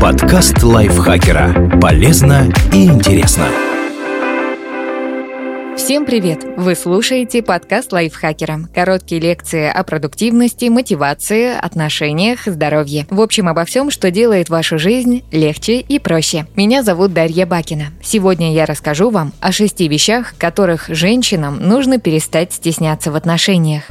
Подкаст лайфхакера. Полезно и интересно. Всем привет! Вы слушаете подкаст лайфхакера. Короткие лекции о продуктивности, мотивации, отношениях, здоровье. В общем, обо всем, что делает вашу жизнь легче и проще. Меня зовут Дарья Бакина. Сегодня я расскажу вам о шести вещах, которых женщинам нужно перестать стесняться в отношениях.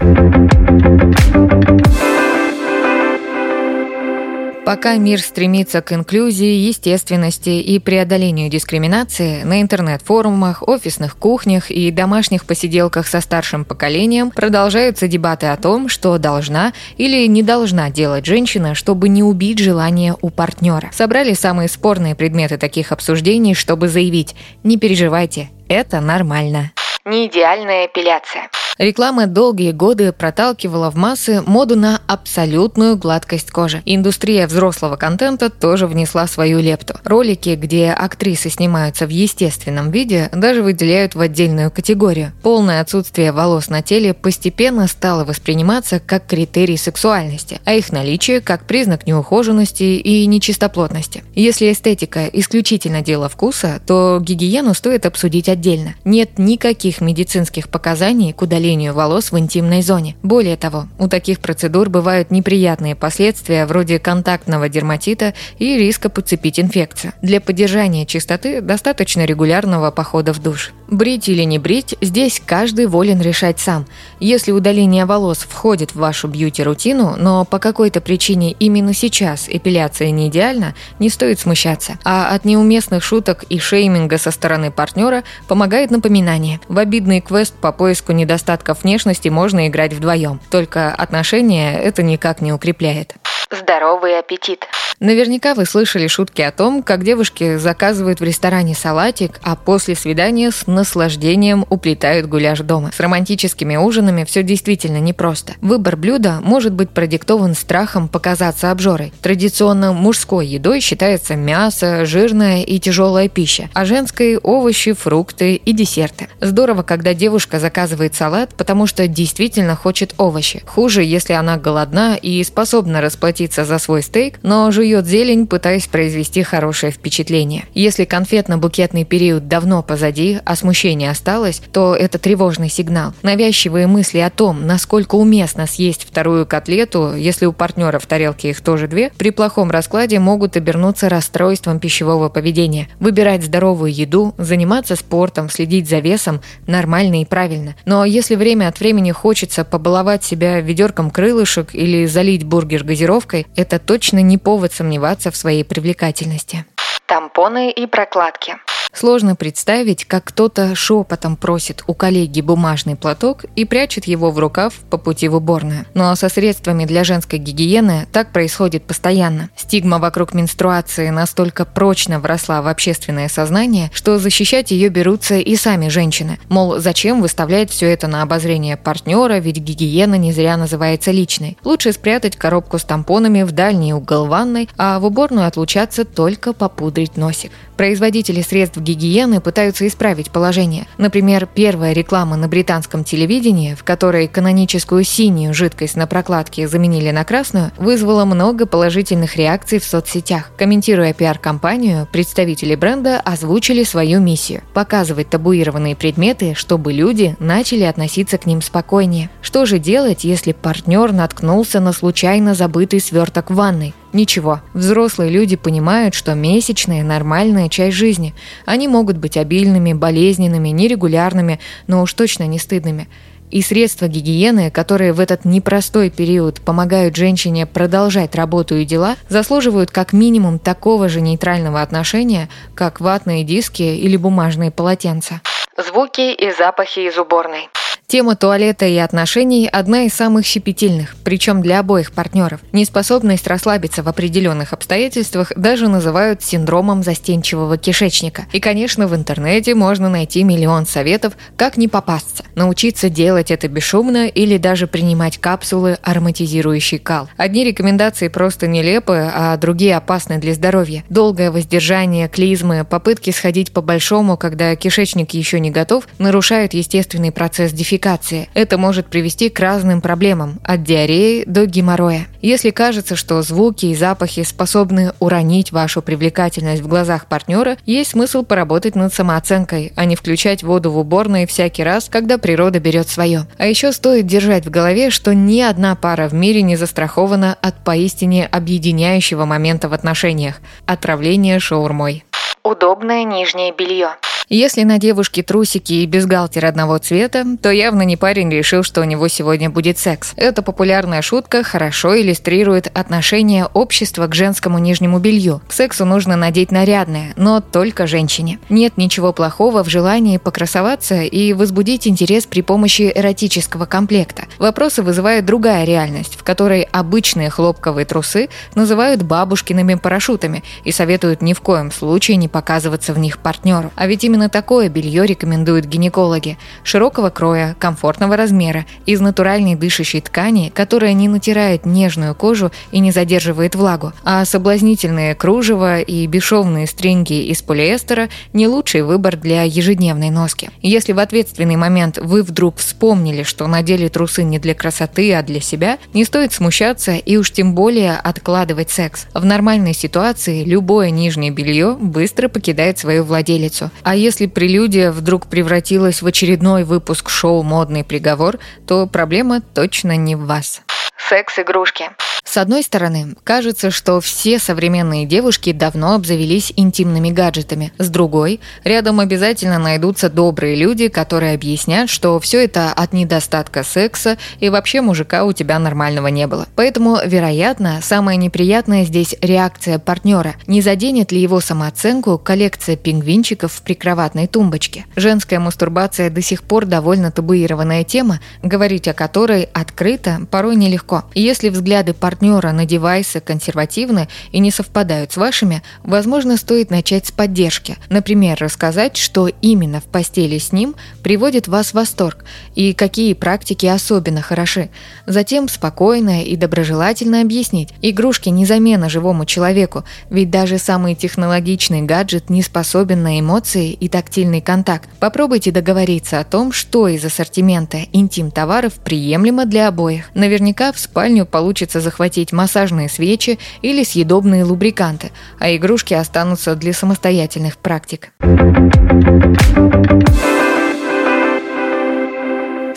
Пока мир стремится к инклюзии, естественности и преодолению дискриминации, на интернет-форумах, офисных кухнях и домашних посиделках со старшим поколением продолжаются дебаты о том, что должна или не должна делать женщина, чтобы не убить желание у партнера. Собрали самые спорные предметы таких обсуждений, чтобы заявить «не переживайте, это нормально». Не идеальная эпиляция. Реклама долгие годы проталкивала в массы моду на абсолютную гладкость кожи. Индустрия взрослого контента тоже внесла свою лепту. Ролики, где актрисы снимаются в естественном виде, даже выделяют в отдельную категорию. Полное отсутствие волос на теле постепенно стало восприниматься как критерий сексуальности, а их наличие как признак неухоженности и нечистоплотности. Если эстетика исключительно дело вкуса, то гигиену стоит обсудить отдельно. Нет никаких медицинских показаний к удалению волос в интимной зоне. Более того, у таких процедур бывают неприятные последствия вроде контактного дерматита и риска подцепить инфекцию. Для поддержания чистоты достаточно регулярного похода в душ. Брить или не брить, здесь каждый волен решать сам. Если удаление волос входит в вашу бьюти-рутину, но по какой-то причине именно сейчас эпиляция не идеальна, не стоит смущаться. А от неуместных шуток и шейминга со стороны партнера помогает напоминание. В обидный квест по поиску недостатков внешности можно играть вдвоем. Только отношения это никак не укрепляет. Здоровый аппетит. Наверняка вы слышали шутки о том, как девушки заказывают в ресторане салатик, а после свидания с наслаждением уплетают гуляш дома. С романтическими ужинами все действительно непросто. Выбор блюда может быть продиктован страхом показаться обжорой. Традиционно мужской едой считается мясо, жирная и тяжелая пища, а женской – овощи, фрукты и десерты. Здорово, когда девушка заказывает салат, потому что действительно хочет овощи. Хуже, если она голодна и способна расплатиться за свой стейк, но жует жует зелень, пытаясь произвести хорошее впечатление. Если конфетно-букетный период давно позади, а смущение осталось, то это тревожный сигнал. Навязчивые мысли о том, насколько уместно съесть вторую котлету, если у партнера в тарелке их тоже две, при плохом раскладе могут обернуться расстройством пищевого поведения. Выбирать здоровую еду, заниматься спортом, следить за весом нормально и правильно. Но если время от времени хочется побаловать себя ведерком крылышек или залить бургер газировкой, это точно не повод сомневаться в своей привлекательности. Тампоны и прокладки. Сложно представить, как кто-то шепотом просит у коллеги бумажный платок и прячет его в рукав по пути в уборную. Но со средствами для женской гигиены так происходит постоянно. Стигма вокруг менструации настолько прочно вросла в общественное сознание, что защищать ее берутся и сами женщины. Мол, зачем выставлять все это на обозрение партнера, ведь гигиена не зря называется личной. Лучше спрятать коробку с тампонами в дальний угол ванной, а в уборную отлучаться только попудрить носик. Производители средств гигиены пытаются исправить положение. Например, первая реклама на британском телевидении, в которой каноническую синюю жидкость на прокладке заменили на красную, вызвала много положительных реакций в соцсетях. Комментируя пиар-компанию, представители бренда озвучили свою миссию – показывать табуированные предметы, чтобы люди начали относиться к ним спокойнее. Что же делать, если партнер наткнулся на случайно забытый сверток в ванной? Ничего, взрослые люди понимают, что месячные – нормальная часть жизни. Они могут быть обильными, болезненными, нерегулярными, но уж точно не стыдными. И средства гигиены, которые в этот непростой период помогают женщине продолжать работу и дела, заслуживают как минимум такого же нейтрального отношения, как ватные диски или бумажные полотенца. Звуки и запахи из уборной. Тема туалета и отношений – одна из самых щепетильных, причем для обоих партнеров. Неспособность расслабиться в определенных обстоятельствах даже называют синдромом застенчивого кишечника. И, конечно, в интернете можно найти миллион советов, как не попасться. Научиться делать это бесшумно или даже принимать капсулы ароматизирующий кал. Одни рекомендации просто нелепы, а другие опасны для здоровья. Долгое воздержание, клизмы, попытки сходить по большому, когда кишечник еще не готов, нарушают естественный процесс дефекации дефекации. Это может привести к разным проблемам, от диареи до геморроя. Если кажется, что звуки и запахи способны уронить вашу привлекательность в глазах партнера, есть смысл поработать над самооценкой, а не включать воду в уборной всякий раз, когда природа берет свое. А еще стоит держать в голове, что ни одна пара в мире не застрахована от поистине объединяющего момента в отношениях – отравления шаурмой. Удобное нижнее белье. Если на девушке трусики и бюстгальтер одного цвета, то явно не парень решил, что у него сегодня будет секс. Эта популярная шутка хорошо иллюстрирует отношение общества к женскому нижнему белью. К сексу нужно надеть нарядное, но только женщине. Нет ничего плохого в желании покрасоваться и возбудить интерес при помощи эротического комплекта. Вопросы вызывает другая реальность, в которой обычные хлопковые трусы называют бабушкиными парашютами и советуют ни в коем случае не показываться в них партнеру. А ведь именно Именно такое белье рекомендуют гинекологи. Широкого кроя, комфортного размера, из натуральной дышащей ткани, которая не натирает нежную кожу и не задерживает влагу. А соблазнительные кружева и бесшовные стринги из полиэстера – не лучший выбор для ежедневной носки. Если в ответственный момент вы вдруг вспомнили, что надели трусы не для красоты, а для себя, не стоит смущаться и уж тем более откладывать секс. В нормальной ситуации любое нижнее белье быстро покидает свою владелицу. А если прелюдия вдруг превратилась в очередной выпуск шоу «Модный приговор», то проблема точно не в вас. Секс-игрушки. С одной стороны, кажется, что все современные девушки давно обзавелись интимными гаджетами. С другой, рядом обязательно найдутся добрые люди, которые объяснят, что все это от недостатка секса и вообще мужика у тебя нормального не было. Поэтому, вероятно, самое неприятное здесь реакция партнера. Не заденет ли его самооценку коллекция пингвинчиков в прикроватной тумбочке? Женская мастурбация до сих пор довольно табуированная тема, говорить о которой открыто порой нелегко. И если взгляды партнера на девайсы консервативны и не совпадают с вашими, возможно, стоит начать с поддержки. Например, рассказать, что именно в постели с ним приводит вас в восторг и какие практики особенно хороши. Затем спокойно и доброжелательно объяснить. Игрушки не замена живому человеку, ведь даже самый технологичный гаджет не способен на эмоции и тактильный контакт. Попробуйте договориться о том, что из ассортимента интим-товаров приемлемо для обоих. Наверняка в спальню получится захватить массажные свечи или съедобные лубриканты, а игрушки останутся для самостоятельных практик.